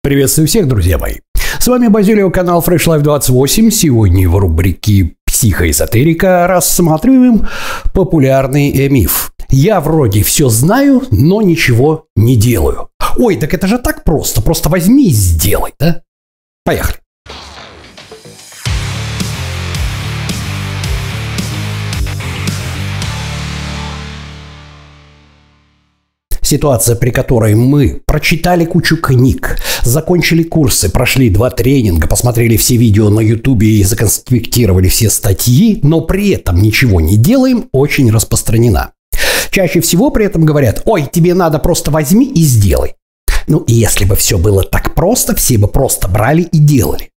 Приветствую всех, друзья мои. С вами Базилио, канал Fresh Life 28. Сегодня в рубрике «Психоэзотерика» рассматриваем популярный миф. Я вроде все знаю, но ничего не делаю. Ой, так это же так просто. Просто возьми и сделай, да? Поехали. Ситуация, при которой мы прочитали кучу книг, закончили курсы, прошли два тренинга, посмотрели все видео на ютубе и законспектировали все статьи, но при этом ничего не делаем, очень распространена. Чаще всего при этом говорят, ой, тебе надо просто возьми и сделай. Ну, если бы все было так просто, все бы просто брали и делали.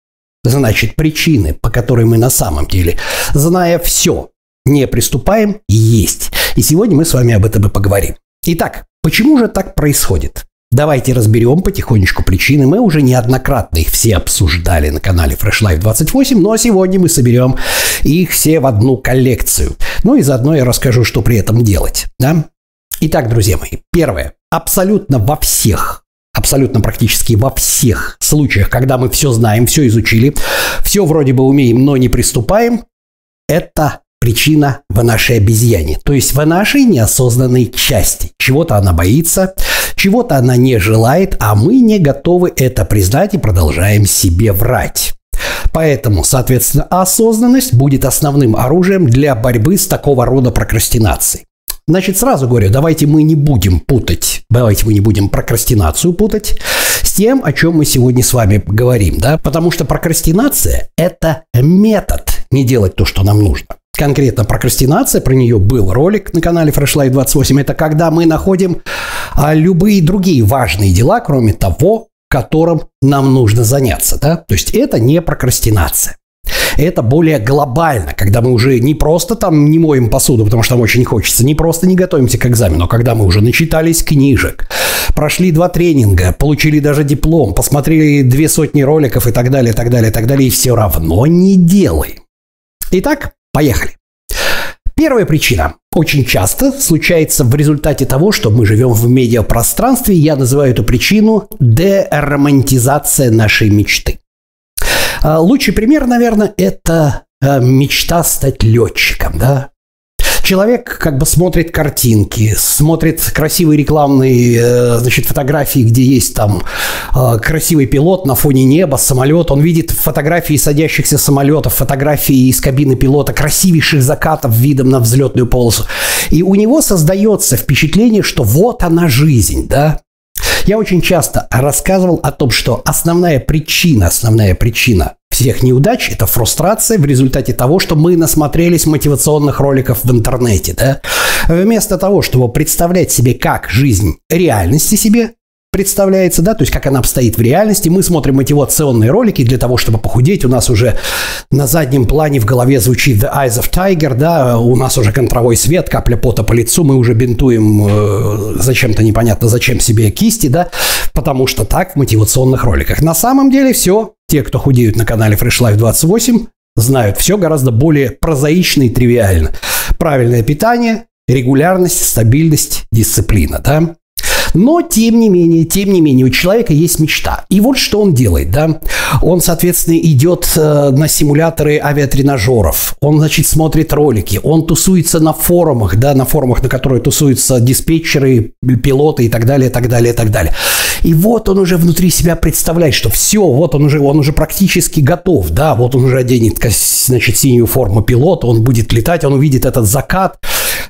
Значит, причины, по которой мы на самом деле, зная все, не приступаем, есть. И сегодня мы с вами об этом и поговорим. Итак, Почему же так происходит? Давайте разберем потихонечку причины. Мы уже неоднократно их все обсуждали на канале Fresh Life 28, но сегодня мы соберем их все в одну коллекцию. Ну и заодно я расскажу, что при этом делать. Да? Итак, друзья мои, первое. Абсолютно во всех абсолютно практически во всех случаях, когда мы все знаем, все изучили, все вроде бы умеем, но не приступаем, это причина в нашей обезьяне, то есть в нашей неосознанной части. Чего-то она боится, чего-то она не желает, а мы не готовы это признать и продолжаем себе врать. Поэтому, соответственно, осознанность будет основным оружием для борьбы с такого рода прокрастинацией. Значит, сразу говорю, давайте мы не будем путать, давайте мы не будем прокрастинацию путать с тем, о чем мы сегодня с вами говорим, да, потому что прокрастинация – это метод не делать то, что нам нужно конкретно прокрастинация, про нее был ролик на канале Fresh Life 28, это когда мы находим а, любые другие важные дела, кроме того, которым нам нужно заняться. Да? То есть это не прокрастинация. Это более глобально, когда мы уже не просто там не моем посуду, потому что нам очень хочется, не просто не готовимся к экзамену, а когда мы уже начитались книжек, прошли два тренинга, получили даже диплом, посмотрели две сотни роликов и так далее, так далее, так далее, и все равно не делаем. Итак, Поехали. Первая причина очень часто случается в результате того, что мы живем в медиапространстве. Я называю эту причину деромантизация нашей мечты. А, лучший пример, наверное, это а, мечта стать летчиком, да? Человек как бы смотрит картинки, смотрит красивые рекламные э, значит, фотографии, где есть там э, красивый пилот на фоне неба, самолет. Он видит фотографии садящихся самолетов, фотографии из кабины пилота, красивейших закатов видом на взлетную полосу. И у него создается впечатление, что вот она жизнь, да? Я очень часто рассказывал о том, что основная причина, основная причина всех неудач – это фрустрация в результате того, что мы насмотрелись мотивационных роликов в интернете. Да? Вместо того, чтобы представлять себе, как жизнь реальности себе представляется, да, то есть как она обстоит в реальности. Мы смотрим мотивационные ролики для того, чтобы похудеть. У нас уже на заднем плане в голове звучит The Eyes of Tiger, да, у нас уже контровой свет, капля пота по лицу, мы уже бинтуем э, зачем-то непонятно зачем себе кисти, да, потому что так в мотивационных роликах. На самом деле все, те, кто худеют на канале Fresh Life 28, знают все гораздо более прозаично и тривиально. Правильное питание, регулярность, стабильность, дисциплина, да. Но, тем не менее, тем не менее, у человека есть мечта. И вот что он делает, да. Он, соответственно, идет э, на симуляторы авиатренажеров. Он, значит, смотрит ролики. Он тусуется на форумах, да, на форумах, на которые тусуются диспетчеры, пилоты и так далее, и так далее, и так далее. И вот он уже внутри себя представляет, что все, вот он уже, он уже практически готов, да, вот он уже оденет, значит, синюю форму пилота, он будет летать, он увидит этот закат,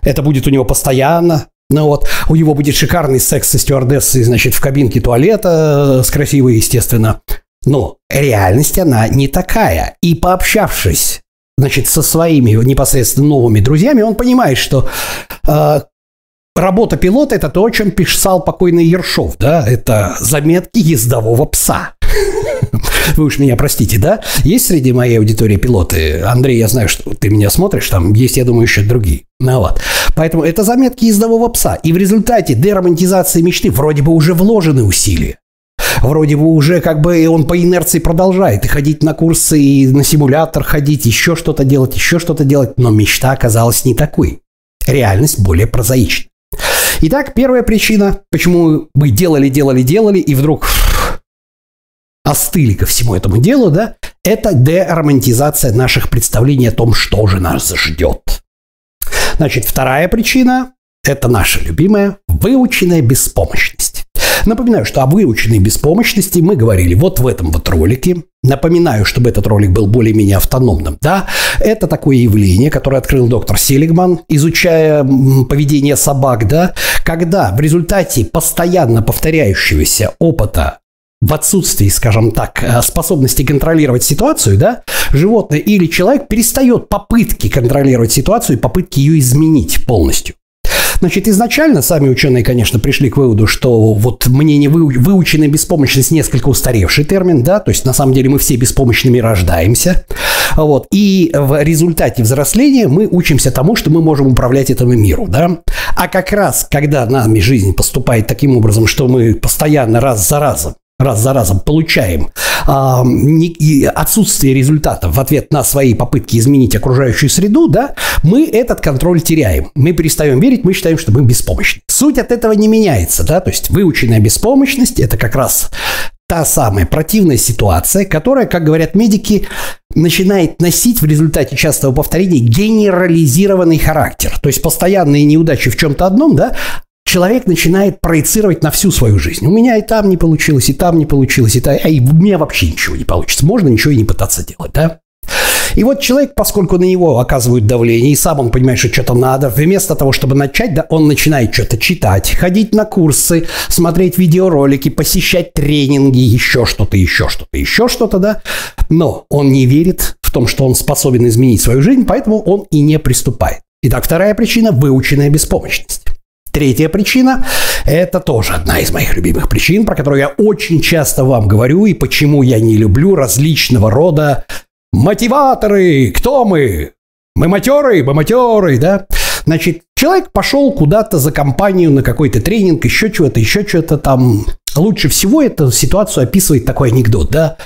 это будет у него постоянно, ну вот, у него будет шикарный секс со стюардессой, значит, в кабинке туалета, э, с красивой, естественно. Но реальность она не такая. И пообщавшись, значит, со своими непосредственно новыми друзьями, он понимает, что э, работа пилота – это то, о чем писал покойный Ершов, да, это заметки ездового пса. Вы уж меня простите, да? Есть среди моей аудитории пилоты? Андрей, я знаю, что ты меня смотришь, там есть, я думаю, еще другие. Ну вот. Поэтому это заметки ездового пса. И в результате деромантизации мечты вроде бы уже вложены усилия. Вроде бы уже как бы он по инерции продолжает и ходить на курсы, и на симулятор ходить, еще что-то делать, еще что-то делать. Но мечта оказалась не такой. Реальность более прозаична. Итак, первая причина, почему мы делали, делали, делали, и вдруг остыли ко всему этому делу, да, это деромантизация наших представлений о том, что же нас ждет. Значит, вторая причина – это наша любимая выученная беспомощность. Напоминаю, что о выученной беспомощности мы говорили вот в этом вот ролике. Напоминаю, чтобы этот ролик был более-менее автономным. Да, это такое явление, которое открыл доктор Селигман, изучая поведение собак, да, когда в результате постоянно повторяющегося опыта в отсутствии, скажем так, э, способности контролировать ситуацию, да, животное или человек перестает попытки контролировать ситуацию и попытки ее изменить полностью. Значит, изначально сами ученые, конечно, пришли к выводу, что вот мнение вы, выученная беспомощность несколько устаревший термин, да, то есть на самом деле мы все беспомощными рождаемся, вот, и в результате взросления мы учимся тому, что мы можем управлять этому миру, да, а как раз, когда нами жизнь поступает таким образом, что мы постоянно раз за разом раз за разом получаем а, отсутствие результатов в ответ на свои попытки изменить окружающую среду, да, мы этот контроль теряем. Мы перестаем верить, мы считаем, что мы беспомощны. Суть от этого не меняется, да, то есть выученная беспомощность – это как раз та самая противная ситуация, которая, как говорят медики, начинает носить в результате частого повторения генерализированный характер. То есть постоянные неудачи в чем-то одном, да, человек начинает проецировать на всю свою жизнь. У меня и там не получилось, и там не получилось, и, та, а и у меня вообще ничего не получится. Можно ничего и не пытаться делать, да? И вот человек, поскольку на него оказывают давление, и сам он понимает, что что-то надо, вместо того, чтобы начать, да, он начинает что-то читать, ходить на курсы, смотреть видеоролики, посещать тренинги, еще что-то, еще что-то, еще что-то, да. Но он не верит в том, что он способен изменить свою жизнь, поэтому он и не приступает. Итак, вторая причина – выученная беспомощность. Третья причина – это тоже одна из моих любимых причин, про которую я очень часто вам говорю и почему я не люблю различного рода мотиваторы. Кто мы? Мы матеры, мы матеры, да? Значит, человек пошел куда-то за компанию на какой-то тренинг, еще чего-то, еще что-то там. Лучше всего эту ситуацию описывает такой анекдот, да?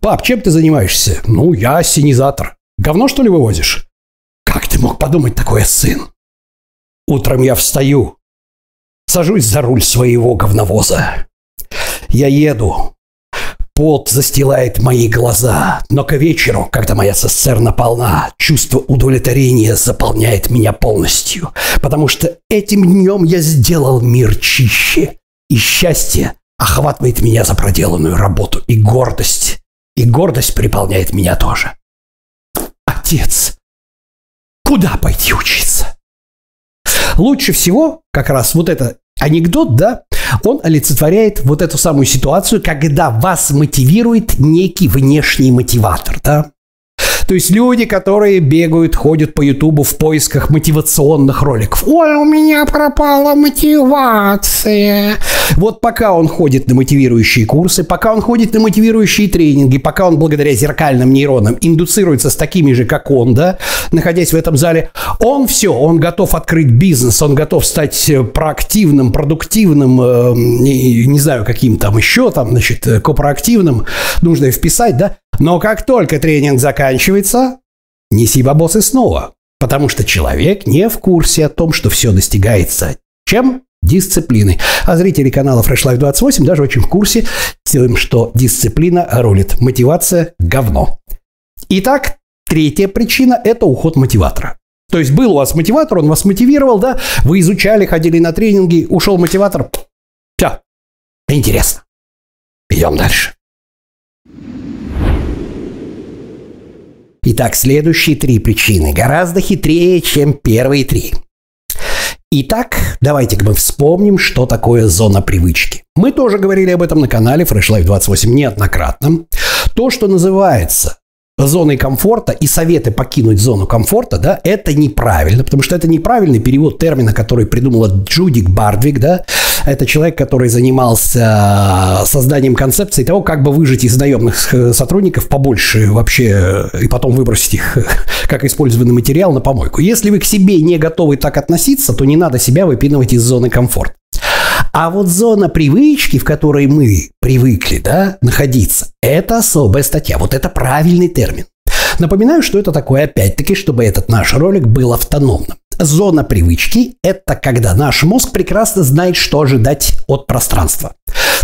Пап, чем ты занимаешься? Ну, я синизатор. Говно, что ли, вывозишь? Как ты мог подумать такое, сын? Утром я встаю, сажусь за руль своего говновоза. Я еду. Пот застилает мои глаза, но к вечеру, когда моя цистерна полна, чувство удовлетворения заполняет меня полностью, потому что этим днем я сделал мир чище, и счастье охватывает меня за проделанную работу, и гордость, и гордость приполняет меня тоже. Отец, куда пойти учиться? Лучше всего как раз вот это анекдот, да, он олицетворяет вот эту самую ситуацию, когда вас мотивирует некий внешний мотиватор, да. То есть люди, которые бегают, ходят по Ютубу в поисках мотивационных роликов. Ой, у меня пропала мотивация. Вот пока он ходит на мотивирующие курсы, пока он ходит на мотивирующие тренинги, пока он благодаря зеркальным нейронам индуцируется с такими же, как он, да, находясь в этом зале, он все, он готов открыть бизнес, он готов стать э, проактивным, продуктивным, э, не, не знаю, каким там еще, там, значит, э, копроактивным, нужно вписать, да, но как только тренинг заканчивается, неси бабосы снова, потому что человек не в курсе о том, что все достигается чем? Дисциплиной. А зрители канала Fresh Life 28 даже очень в курсе тем, что дисциплина рулит. Мотивация – говно. Итак, третья причина – это уход мотиватора. То есть был у вас мотиватор, он вас мотивировал, да? Вы изучали, ходили на тренинги, ушел мотиватор. Все. Интересно. Идем дальше. Итак, следующие три причины гораздо хитрее, чем первые три. Итак, давайте-ка мы вспомним, что такое зона привычки. Мы тоже говорили об этом на канале Fresh Life 28 неоднократно. То, что называется зоной комфорта и советы покинуть зону комфорта, да, это неправильно, потому что это неправильный перевод термина, который придумала Джудик Бардвик, да, это человек, который занимался созданием концепции того, как бы выжить из наемных э, сотрудников побольше вообще э, и потом выбросить их как использованный материал на помойку. Если вы к себе не готовы так относиться, то не надо себя выпинывать из зоны комфорта. А вот зона привычки, в которой мы привыкли да, находиться, это особая статья. Вот это правильный термин. Напоминаю, что это такое опять-таки, чтобы этот наш ролик был автономным. Зона привычки – это когда наш мозг прекрасно знает, что ожидать от пространства.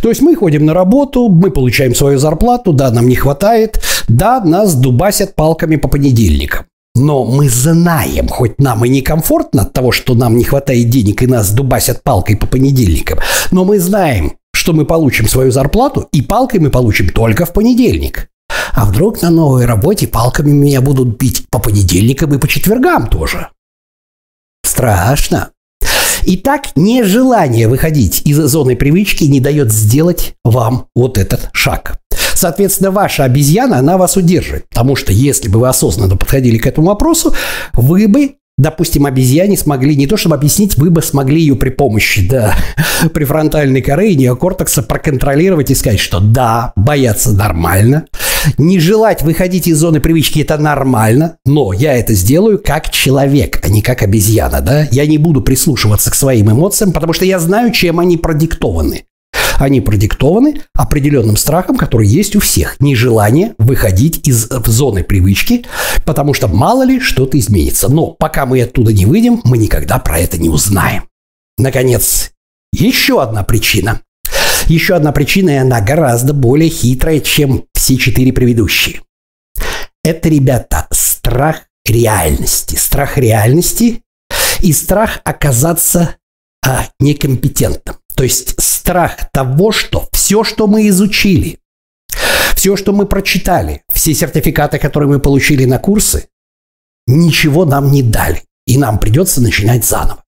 То есть мы ходим на работу, мы получаем свою зарплату, да, нам не хватает, да, нас дубасят палками по понедельникам. Но мы знаем, хоть нам и некомфортно от того, что нам не хватает денег и нас дубасят палкой по понедельникам, но мы знаем, что мы получим свою зарплату, и палкой мы получим только в понедельник. А вдруг на новой работе палками меня будут бить по понедельникам и по четвергам тоже? Страшно. Итак, нежелание выходить из зоны привычки не дает сделать вам вот этот шаг. Соответственно, ваша обезьяна, она вас удерживает. Потому что если бы вы осознанно подходили к этому вопросу, вы бы допустим, обезьяне смогли не то чтобы объяснить, вы бы смогли ее при помощи, да, префронтальной коры и неокортекса проконтролировать и сказать, что да, бояться нормально, не желать выходить из зоны привычки – это нормально, но я это сделаю как человек, а не как обезьяна, да? Я не буду прислушиваться к своим эмоциям, потому что я знаю, чем они продиктованы. Они продиктованы определенным страхом, который есть у всех. Нежелание выходить из зоны привычки, потому что мало ли что-то изменится. Но пока мы оттуда не выйдем, мы никогда про это не узнаем. Наконец, еще одна причина. Еще одна причина, и она гораздо более хитрая, чем все четыре предыдущие. Это, ребята, страх реальности. Страх реальности и страх оказаться а, некомпетентным. То есть страх того, что все, что мы изучили, все, что мы прочитали, все сертификаты, которые мы получили на курсы, ничего нам не дали. И нам придется начинать заново.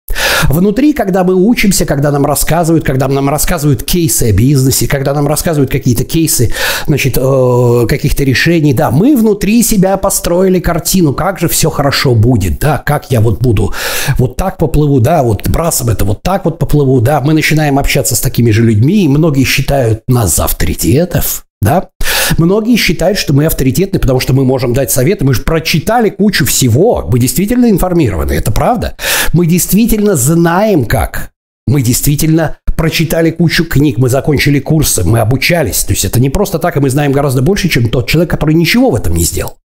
Внутри, когда мы учимся, когда нам рассказывают, когда нам рассказывают кейсы о бизнесе, когда нам рассказывают какие-то кейсы, значит, э, каких-то решений, да, мы внутри себя построили картину, как же все хорошо будет, да, как я вот буду вот так поплыву, да, вот брасом это вот так вот поплыву, да, мы начинаем общаться с такими же людьми, и многие считают нас за авторитетов, да, Многие считают, что мы авторитетны, потому что мы можем дать советы. Мы же прочитали кучу всего. Мы действительно информированы. Это правда. Мы действительно знаем как. Мы действительно прочитали кучу книг, мы закончили курсы, мы обучались. То есть это не просто так, и мы знаем гораздо больше, чем тот человек, который ничего в этом не сделал.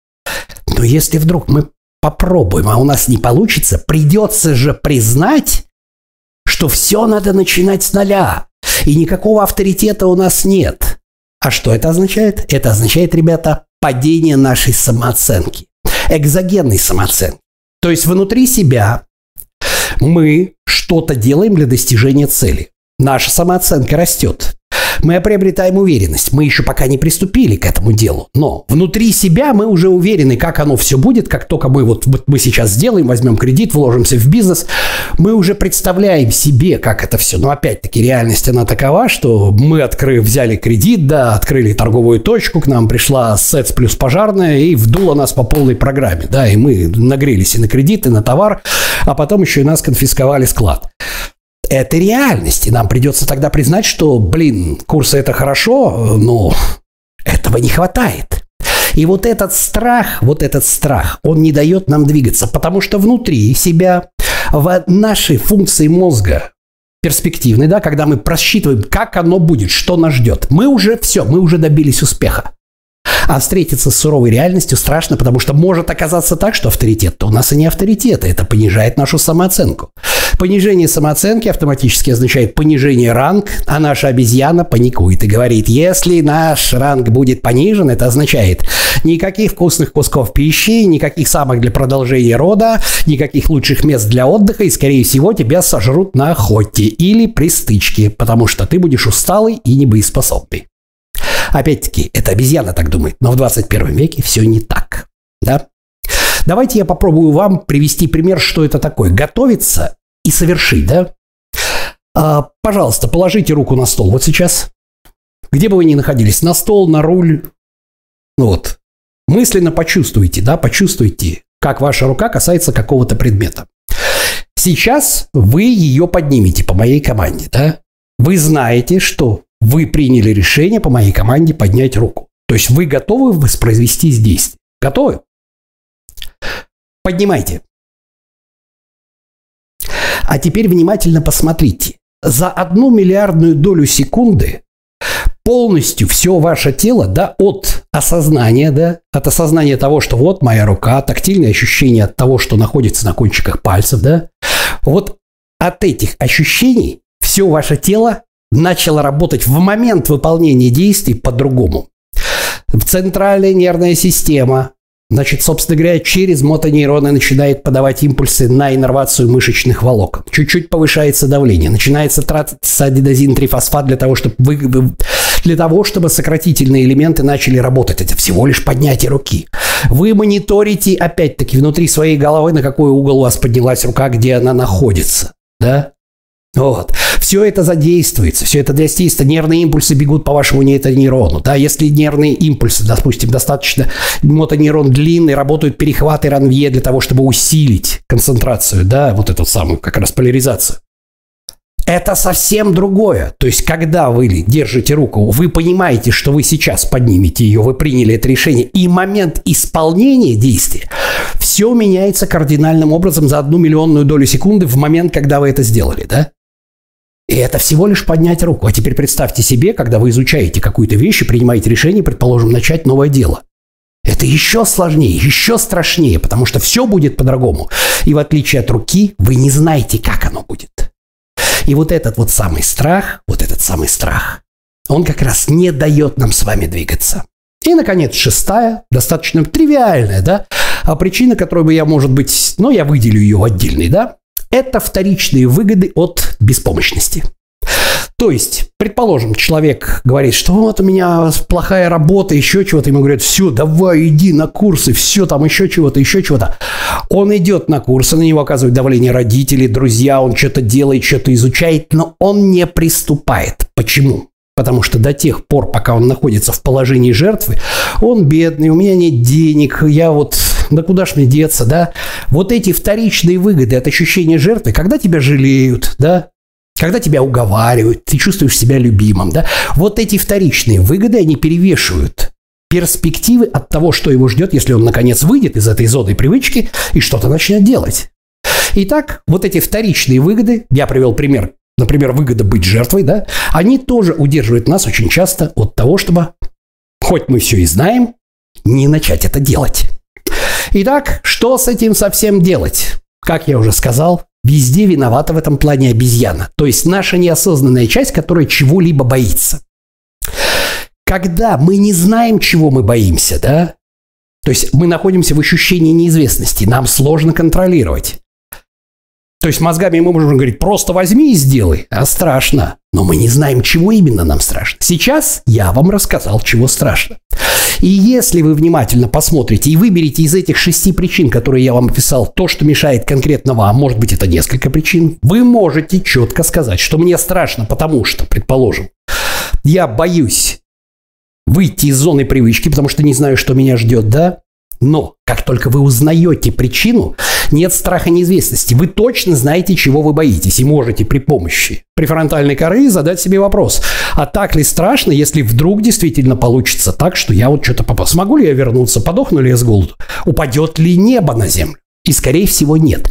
Но если вдруг мы попробуем, а у нас не получится, придется же признать, что все надо начинать с нуля. И никакого авторитета у нас нет. А что это означает? Это означает, ребята, падение нашей самооценки, экзогенной самооценки. То есть внутри себя мы что-то делаем для достижения цели. Наша самооценка растет мы приобретаем уверенность. Мы еще пока не приступили к этому делу, но внутри себя мы уже уверены, как оно все будет, как только мы вот, мы сейчас сделаем, возьмем кредит, вложимся в бизнес, мы уже представляем себе, как это все. Но опять-таки реальность она такова, что мы открыли, взяли кредит, да, открыли торговую точку, к нам пришла СЭЦ плюс пожарная и вдула нас по полной программе, да, и мы нагрелись и на кредит, и на товар, а потом еще и нас конфисковали склад это реальность. И нам придется тогда признать, что, блин, курсы это хорошо, но этого не хватает. И вот этот страх, вот этот страх, он не дает нам двигаться, потому что внутри себя, в нашей функции мозга, перспективной, да, когда мы просчитываем, как оно будет, что нас ждет, мы уже все, мы уже добились успеха. А встретиться с суровой реальностью страшно, потому что может оказаться так, что авторитет-то у нас и не авторитет, и это понижает нашу самооценку. Понижение самооценки автоматически означает понижение ранг, а наша обезьяна паникует и говорит, если наш ранг будет понижен, это означает никаких вкусных кусков пищи, никаких самок для продолжения рода, никаких лучших мест для отдыха, и, скорее всего, тебя сожрут на охоте или при стычке, потому что ты будешь усталый и небоеспособный. Опять-таки, это обезьяна так думает, но в 21 веке все не так. Да? Давайте я попробую вам привести пример, что это такое. Готовиться и совершить, да? А, пожалуйста, положите руку на стол вот сейчас. Где бы вы ни находились, на стол, на руль. Ну вот. Мысленно почувствуйте, да, почувствуйте, как ваша рука касается какого-то предмета. Сейчас вы ее поднимете по моей команде, да? Вы знаете, что вы приняли решение по моей команде поднять руку. То есть вы готовы воспроизвести здесь. Готовы? Поднимайте. А теперь внимательно посмотрите. За одну миллиардную долю секунды полностью все ваше тело, да, от осознания, да, от осознания того, что вот моя рука, тактильное ощущение от того, что находится на кончиках пальцев, да, вот от этих ощущений все ваше тело начало работать в момент выполнения действий по-другому. Центральная нервная система Значит, собственно говоря, через мотонейроны начинает подавать импульсы на иннервацию мышечных волокон. Чуть-чуть повышается давление. Начинается тратиться аденозин-трифосфат для того, чтобы вы, для того, чтобы сократительные элементы начали работать. Это всего лишь поднятие руки. Вы мониторите, опять-таки, внутри своей головы, на какой угол у вас поднялась рука, где она находится. Да? Вот. Все это задействуется, все это задействуется, нервные импульсы бегут по вашему нейрону. Да, если нервные импульсы, допустим, достаточно, мотонейрон длинный, работают перехваты ранвье для того, чтобы усилить концентрацию, да, вот эту самую как раз поляризацию. Это совсем другое. То есть, когда вы держите руку, вы понимаете, что вы сейчас поднимете ее, вы приняли это решение, и момент исполнения действия, все меняется кардинальным образом за одну миллионную долю секунды в момент, когда вы это сделали, да? И это всего лишь поднять руку. А теперь представьте себе, когда вы изучаете какую-то вещь и принимаете решение, предположим, начать новое дело. Это еще сложнее, еще страшнее, потому что все будет по-другому. И в отличие от руки, вы не знаете, как оно будет. И вот этот вот самый страх, вот этот самый страх, он как раз не дает нам с вами двигаться. И, наконец, шестая, достаточно тривиальная, да, а причина, которую бы я, может быть, ну, я выделю ее в отдельный, да, это вторичные выгоды от беспомощности. То есть, предположим, человек говорит, что вот у меня плохая работа, еще чего-то. Ему говорят, все, давай, иди на курсы, все там, еще чего-то, еще чего-то. Он идет на курсы, на него оказывают давление родителей, друзья, он что-то делает, что-то изучает, но он не приступает. Почему? Потому что до тех пор, пока он находится в положении жертвы, он бедный, у меня нет денег, я вот да куда ж мне деться, да? Вот эти вторичные выгоды от ощущения жертвы, когда тебя жалеют, да, когда тебя уговаривают, ты чувствуешь себя любимым, да, вот эти вторичные выгоды, они перевешивают перспективы от того, что его ждет, если он наконец выйдет из этой зоны привычки и что-то начнет делать. Итак, вот эти вторичные выгоды, я привел пример, например, выгода быть жертвой, да, они тоже удерживают нас очень часто от того, чтобы, хоть мы все и знаем, не начать это делать. Итак, что с этим совсем делать? Как я уже сказал, везде виновата в этом плане обезьяна. То есть наша неосознанная часть, которая чего-либо боится. Когда мы не знаем, чего мы боимся, да, то есть мы находимся в ощущении неизвестности, нам сложно контролировать. То есть мозгами мы можем говорить, просто возьми и сделай, а страшно. Но мы не знаем, чего именно нам страшно. Сейчас я вам рассказал, чего страшно. И если вы внимательно посмотрите и выберете из этих шести причин, которые я вам описал, то, что мешает конкретно вам, может быть, это несколько причин, вы можете четко сказать, что мне страшно, потому что, предположим, я боюсь выйти из зоны привычки, потому что не знаю, что меня ждет, да? Но как только вы узнаете причину, нет страха неизвестности. Вы точно знаете, чего вы боитесь, и можете при помощи префронтальной коры задать себе вопрос, а так ли страшно, если вдруг действительно получится так, что я вот что-то попал? Смогу ли я вернуться? Подохну ли я с голоду? Упадет ли небо на землю? И, скорее всего, нет.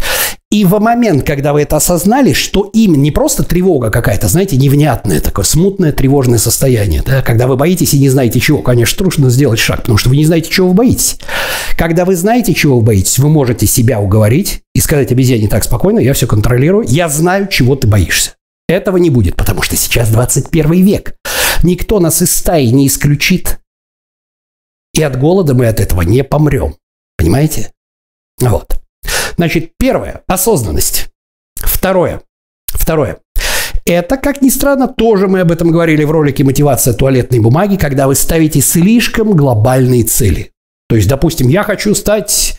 И в момент, когда вы это осознали, что именно не просто тревога какая-то, знаете, невнятное такое смутное тревожное состояние, да, когда вы боитесь и не знаете чего, конечно, трудно сделать шаг, потому что вы не знаете, чего вы боитесь. Когда вы знаете, чего вы боитесь, вы можете себя уговорить и сказать обезьяне так спокойно, я все контролирую, я знаю, чего ты боишься. Этого не будет, потому что сейчас 21 век. Никто нас из стаи не исключит. И от голода мы от этого не помрем. Понимаете? Вот. Значит, первое – осознанность. Второе. Второе. Это, как ни странно, тоже мы об этом говорили в ролике «Мотивация туалетной бумаги», когда вы ставите слишком глобальные цели. То есть, допустим, я хочу стать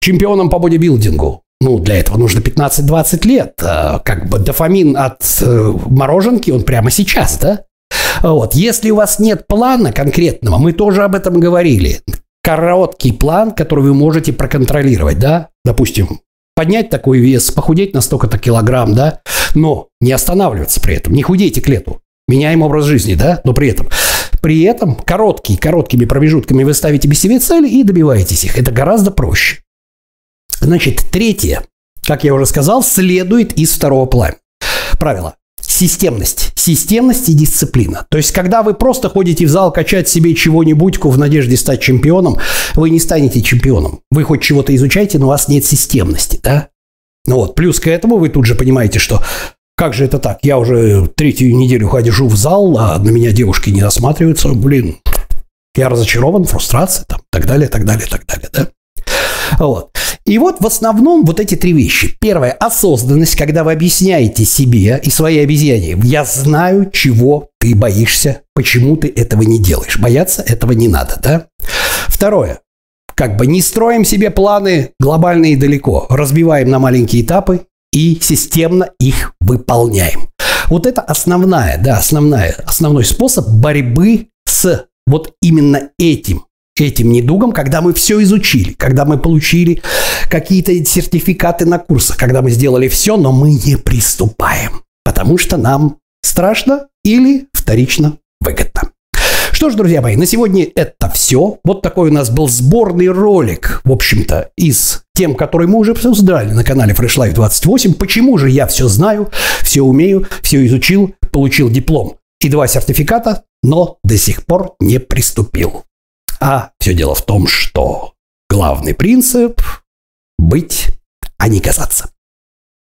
чемпионом по бодибилдингу. Ну, для этого нужно 15-20 лет. А, как бы дофамин от э, мороженки, он прямо сейчас, да? Вот. Если у вас нет плана конкретного, мы тоже об этом говорили короткий план, который вы можете проконтролировать, да? Допустим, поднять такой вес, похудеть на столько-то килограмм, да? Но не останавливаться при этом, не худейте к лету. Меняем образ жизни, да? Но при этом при этом короткие, короткими промежутками вы ставите себе цели и добиваетесь их. Это гораздо проще. Значит, третье, как я уже сказал, следует из второго плана. Правило. Системность. Системность и дисциплина. То есть, когда вы просто ходите в зал качать себе чего-нибудь в надежде стать чемпионом, вы не станете чемпионом. Вы хоть чего-то изучаете, но у вас нет системности, да? Ну вот, плюс к этому вы тут же понимаете, что как же это так? Я уже третью неделю хожу в зал, а на меня девушки не осматриваются. Блин, я разочарован, фрустрация, там, так далее, так далее, так далее, да? Вот. И вот в основном вот эти три вещи. Первое – осознанность, когда вы объясняете себе и своей обезьяне, я знаю, чего ты боишься, почему ты этого не делаешь. Бояться этого не надо, да? Второе – как бы не строим себе планы глобальные и далеко, разбиваем на маленькие этапы и системно их выполняем. Вот это основная, да, основная, основной способ борьбы с вот именно этим этим недугом, когда мы все изучили, когда мы получили какие-то сертификаты на курсах, когда мы сделали все, но мы не приступаем, потому что нам страшно или вторично выгодно. Что ж, друзья мои, на сегодня это все. Вот такой у нас был сборный ролик, в общем-то, из тем, который мы уже обсуждали на канале Fresh Life 28. Почему же я все знаю, все умею, все изучил, получил диплом и два сертификата, но до сих пор не приступил. А все дело в том, что главный принцип – быть, а не казаться.